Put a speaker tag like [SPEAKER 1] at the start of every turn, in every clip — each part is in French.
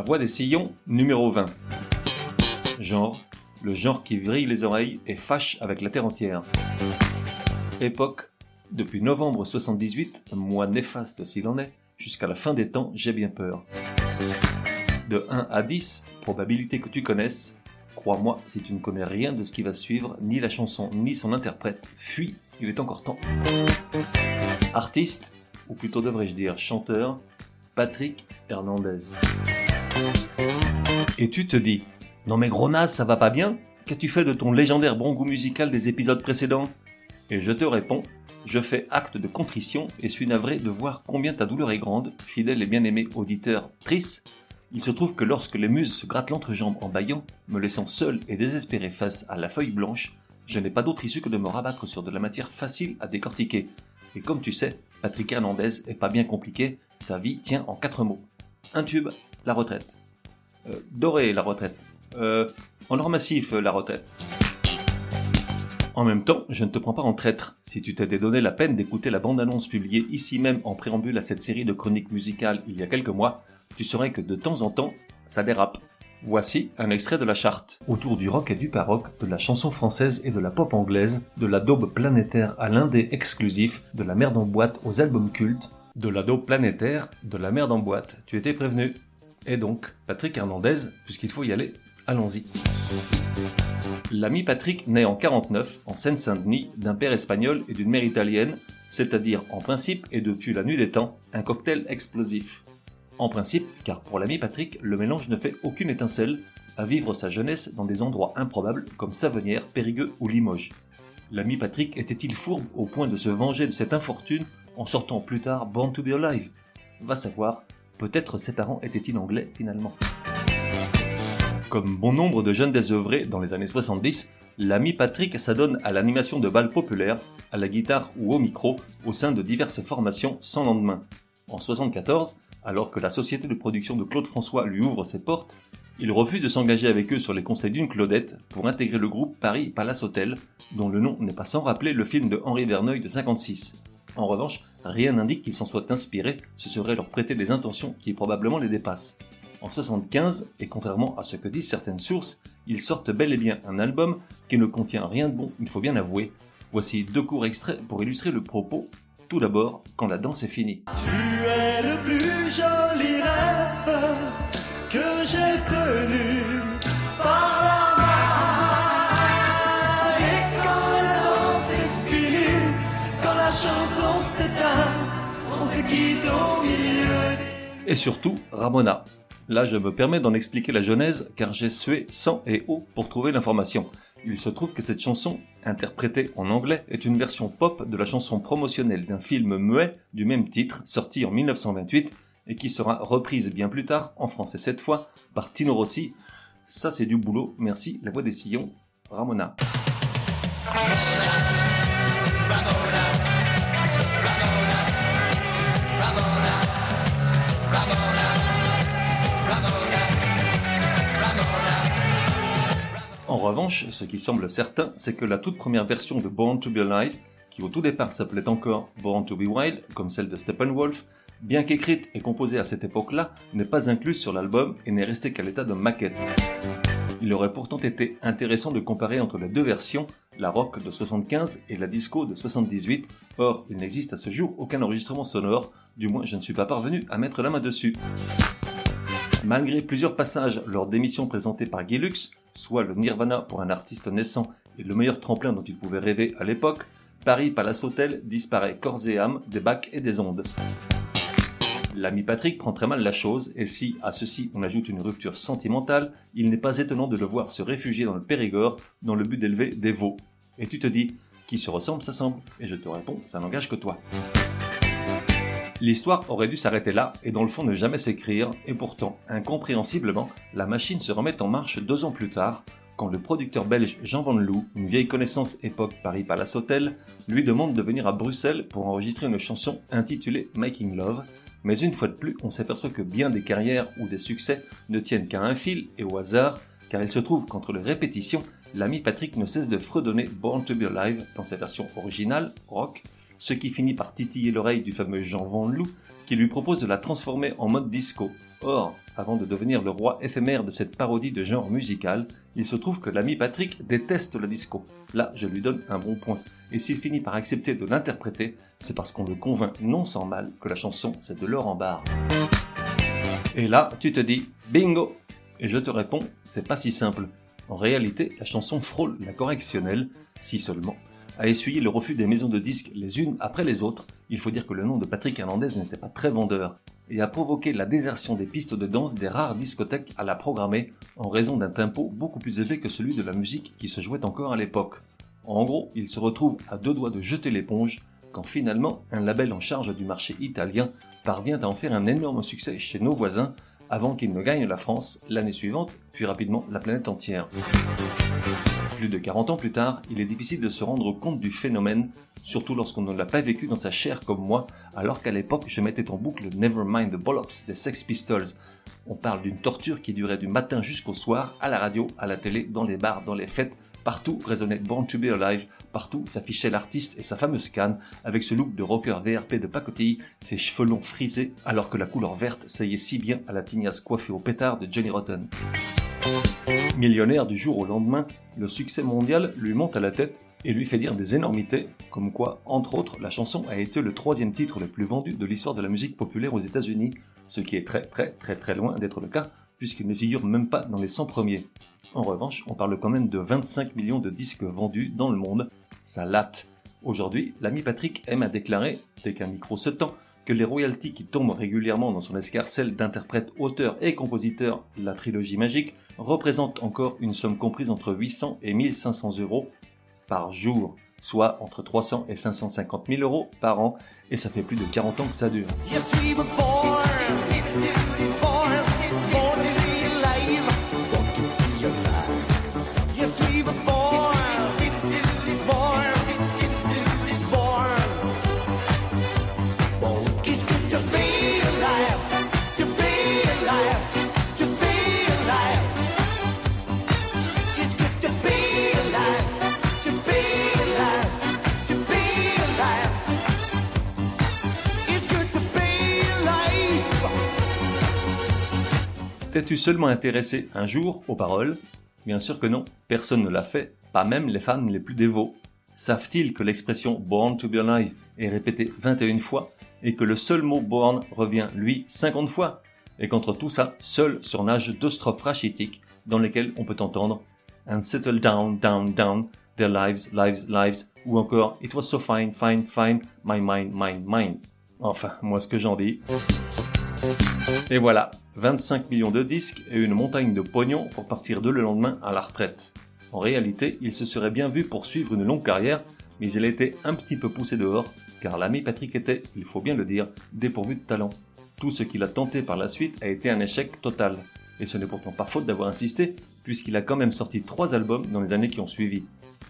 [SPEAKER 1] La voix des sillons, numéro 20. Genre, le genre qui vrille les oreilles et fâche avec la terre entière. Époque, depuis novembre 78, mois néfaste s'il en est, jusqu'à la fin des temps, j'ai bien peur. De 1 à 10, probabilité que tu connaisses, crois-moi, si tu ne connais rien de ce qui va suivre, ni la chanson, ni son interprète, fuis, il est encore temps. Artiste, ou plutôt devrais-je dire chanteur, Patrick Hernandez. Et tu te dis, non mais gros ça va pas bien? Qu'as-tu fait de ton légendaire bon goût musical des épisodes précédents? Et je te réponds, je fais acte de contrition et suis navré de voir combien ta douleur est grande, fidèle et bien-aimé auditeur Tris. Il se trouve que lorsque les muses se grattent l'entrejambe en baillant, me laissant seul et désespéré face à la feuille blanche, je n'ai pas d'autre issue que de me rabattre sur de la matière facile à décortiquer. Et comme tu sais, Patrick Hernandez est pas bien compliqué, sa vie tient en quatre mots. Un tube, la retraite. Euh, doré, la retraite. Euh, en or massif, la retraite. En même temps, je ne te prends pas en traître. Si tu t'étais donné la peine d'écouter la bande-annonce publiée ici même en préambule à cette série de chroniques musicales il y a quelques mois, tu saurais que de temps en temps, ça dérape. Voici un extrait de la charte. Autour du rock et du paroque, de la chanson française et de la pop anglaise, de la daube planétaire à l'indé exclusif, de la merde en boîte aux albums cultes, de la daube planétaire, de la merde en boîte. Tu étais prévenu. Et donc, Patrick Hernandez, puisqu'il faut y aller, allons-y. L'ami Patrick naît en 49 en Seine-Saint-Denis d'un père espagnol et d'une mère italienne, c'est-à-dire en principe et depuis la nuit des temps, un cocktail explosif. En principe, car pour l'ami Patrick, le mélange ne fait aucune étincelle, à vivre sa jeunesse dans des endroits improbables comme Savenière, Périgueux ou Limoges. L'ami Patrick était-il fourbe au point de se venger de cette infortune en sortant plus tard Born to be Alive? Va savoir, peut-être ses parents étaient-ils anglais finalement. Comme bon nombre de jeunes désœuvrés dans les années 70, l'ami Patrick s'adonne à l'animation de balles populaires, à la guitare ou au micro, au sein de diverses formations sans lendemain. En 74, alors que la société de production de Claude François lui ouvre ses portes, il refuse de s'engager avec eux sur les conseils d'une Claudette pour intégrer le groupe Paris Palace Hotel, dont le nom n'est pas sans rappeler le film de Henri Verneuil de 56. En revanche, rien n'indique qu'ils s'en soient inspirés, ce serait leur prêter des intentions qui probablement les dépassent. En 75, et contrairement à ce que disent certaines sources, ils sortent bel et bien un album qui ne contient rien de bon, il faut bien avouer. Voici deux courts extraits pour illustrer le propos. Tout d'abord, quand la danse est finie.
[SPEAKER 2] Tu es le plus joli que j'ai tenu Et
[SPEAKER 1] surtout, Ramona, Là, je me permets d'en expliquer la genèse car j'ai sué sang et eau pour trouver l'information. Il se trouve que cette chanson, interprétée en anglais, est une version pop de la chanson promotionnelle d'un film muet du même titre, sorti en 1928, et qui sera reprise bien plus tard, en français cette fois, par Tino Rossi. Ça c'est du boulot, merci, la voix des sillons, Ramona. En revanche, ce qui semble certain, c'est que la toute première version de Born to be Alive, qui au tout départ s'appelait encore Born to be Wild, comme celle de Steppenwolf, bien qu'écrite et composée à cette époque-là, n'est pas incluse sur l'album et n'est restée qu'à l'état de maquette. Il aurait pourtant été intéressant de comparer entre les deux versions, la rock de 75 et la disco de 78, or il n'existe à ce jour aucun enregistrement sonore, du moins je ne suis pas parvenu à mettre la main dessus. Malgré plusieurs passages lors d'émissions présentées par Gilux, soit le nirvana pour un artiste naissant et le meilleur tremplin dont il pouvait rêver à l'époque, Paris Palace Hotel disparaît corps et âme des bacs et des ondes. L'ami Patrick prend très mal la chose, et si à ceci on ajoute une rupture sentimentale, il n'est pas étonnant de le voir se réfugier dans le Périgord dans le but d'élever des veaux. Et tu te dis, qui se ressemble s'assemble Et je te réponds, ça n'engage que toi. L'histoire aurait dû s'arrêter là et dans le fond ne jamais s'écrire, et pourtant, incompréhensiblement, la machine se remet en marche deux ans plus tard, quand le producteur belge Jean Van Loo, une vieille connaissance époque Paris Palace Hotel, lui demande de venir à Bruxelles pour enregistrer une chanson intitulée Making Love, mais une fois de plus, on s'aperçoit que bien des carrières ou des succès ne tiennent qu'à un fil et au hasard, car il se trouve qu'entre les répétitions, l'ami Patrick ne cesse de fredonner Born to Be Alive dans sa version originale, rock, ce qui finit par titiller l'oreille du fameux Jean Van Loo, qui lui propose de la transformer en mode disco. Or, avant de devenir le roi éphémère de cette parodie de genre musical, il se trouve que l'ami Patrick déteste la disco. Là, je lui donne un bon point. Et s'il finit par accepter de l'interpréter, c'est parce qu'on le convainc non sans mal que la chanson c'est de l'or en barre. Et là, tu te dis, bingo Et je te réponds, c'est pas si simple. En réalité, la chanson frôle la correctionnelle, si seulement, a essuyé le refus des maisons de disques les unes après les autres, il faut dire que le nom de Patrick Hernandez n'était pas très vendeur, et a provoqué la désertion des pistes de danse des rares discothèques à la programmer en raison d'un tempo beaucoup plus élevé que celui de la musique qui se jouait encore à l'époque. En gros, il se retrouve à deux doigts de jeter l'éponge quand finalement un label en charge du marché italien parvient à en faire un énorme succès chez nos voisins avant qu'il ne gagne la France l'année suivante, puis rapidement la planète entière. Plus de 40 ans plus tard, il est difficile de se rendre compte du phénomène, surtout lorsqu'on ne l'a pas vécu dans sa chair comme moi, alors qu'à l'époque je mettais en boucle Nevermind the Bollocks des Sex Pistols. On parle d'une torture qui durait du matin jusqu'au soir, à la radio, à la télé, dans les bars, dans les fêtes, Partout résonnait Born to Be Alive, partout s'affichait l'artiste et sa fameuse canne, avec ce look de rocker VRP de pacotille, ses cheveux longs frisés, alors que la couleur verte saillait si bien à la tignasse coiffée au pétard de Johnny Rotten. Millionnaire du jour au lendemain, le succès mondial lui monte à la tête et lui fait dire des énormités, comme quoi, entre autres, la chanson a été le troisième titre le plus vendu de l'histoire de la musique populaire aux États-Unis, ce qui est très très très très loin d'être le cas, puisqu'il ne figure même pas dans les 100 premiers. En revanche, on parle quand même de 25 millions de disques vendus dans le monde. Ça latte. Aujourd'hui, l'ami Patrick aime à déclarer, dès qu'un micro se tend, que les royalties qui tombent régulièrement dans son escarcelle d'interprètes, auteurs et compositeurs, la trilogie magique, représentent encore une somme comprise entre 800 et 1500 euros par jour, soit entre 300 et 550 000 euros par an, et ça fait plus de 40 ans que ça dure. T'es-tu seulement intéressé un jour aux paroles? Bien sûr que non, personne ne l'a fait, pas même les fans les plus dévots. Savent-ils que l'expression Born to be alive est répétée 21 fois et que le seul mot born revient, lui, 50 fois? Et qu'entre tout ça, seul surnage deux strophes rachitiques dans lesquelles on peut entendre And settle down, down, down, their lives, lives, lives, ou encore It was so fine, fine, fine, my mind, mind, mind. Enfin, moi ce que j'en dis. Et voilà, 25 millions de disques et une montagne de pognon pour partir de le lendemain à la retraite. En réalité, il se serait bien vu poursuivre une longue carrière, mais il a été un petit peu poussé dehors, car l'ami Patrick était, il faut bien le dire, dépourvu de talent. Tout ce qu'il a tenté par la suite a été un échec total. Et ce n'est pourtant pas faute d'avoir insisté, puisqu'il a quand même sorti trois albums dans les années qui ont suivi.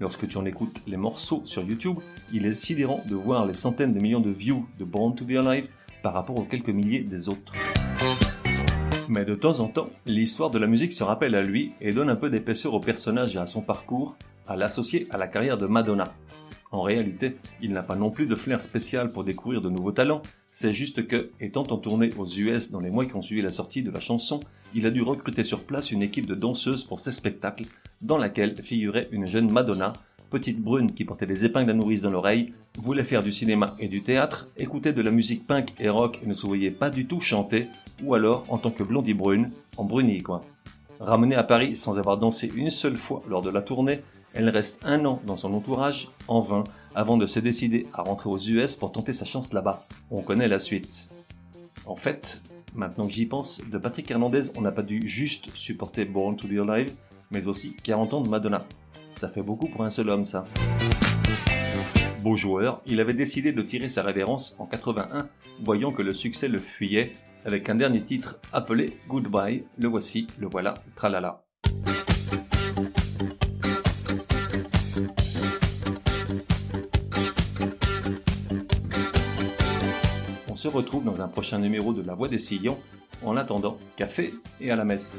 [SPEAKER 1] Lorsque tu en écoutes les morceaux sur YouTube, il est sidérant de voir les centaines de millions de views de Born to Be Alive par rapport aux quelques milliers des autres. Mais de temps en temps, l'histoire de la musique se rappelle à lui et donne un peu d'épaisseur au personnage et à son parcours, à l'associer à la carrière de Madonna. En réalité, il n'a pas non plus de flair spécial pour découvrir de nouveaux talents, c'est juste que, étant en tournée aux US dans les mois qui ont suivi la sortie de la chanson, il a dû recruter sur place une équipe de danseuses pour ses spectacles, dans laquelle figurait une jeune Madonna, petite brune qui portait des épingles à nourrice dans l'oreille, voulait faire du cinéma et du théâtre, écoutait de la musique punk et rock et ne se voyait pas du tout chanter, ou alors en tant que blondie brune, en brunille quoi. Ramenée à Paris sans avoir dansé une seule fois lors de la tournée, elle reste un an dans son entourage, en vain, avant de se décider à rentrer aux US pour tenter sa chance là-bas. On connaît la suite. En fait, maintenant que j'y pense, de Patrick Hernandez, on n'a pas dû juste supporter Born to Be Alive, mais aussi 40 ans de Madonna. Ça fait beaucoup pour un seul homme, ça.
[SPEAKER 3] Beau joueur, il avait décidé de tirer sa révérence en 81, voyant que le succès le fuyait, avec un dernier titre appelé Goodbye, le voici, le voilà, tralala. On se retrouve dans un prochain numéro de La Voix des Sillons. En attendant, café et à la messe.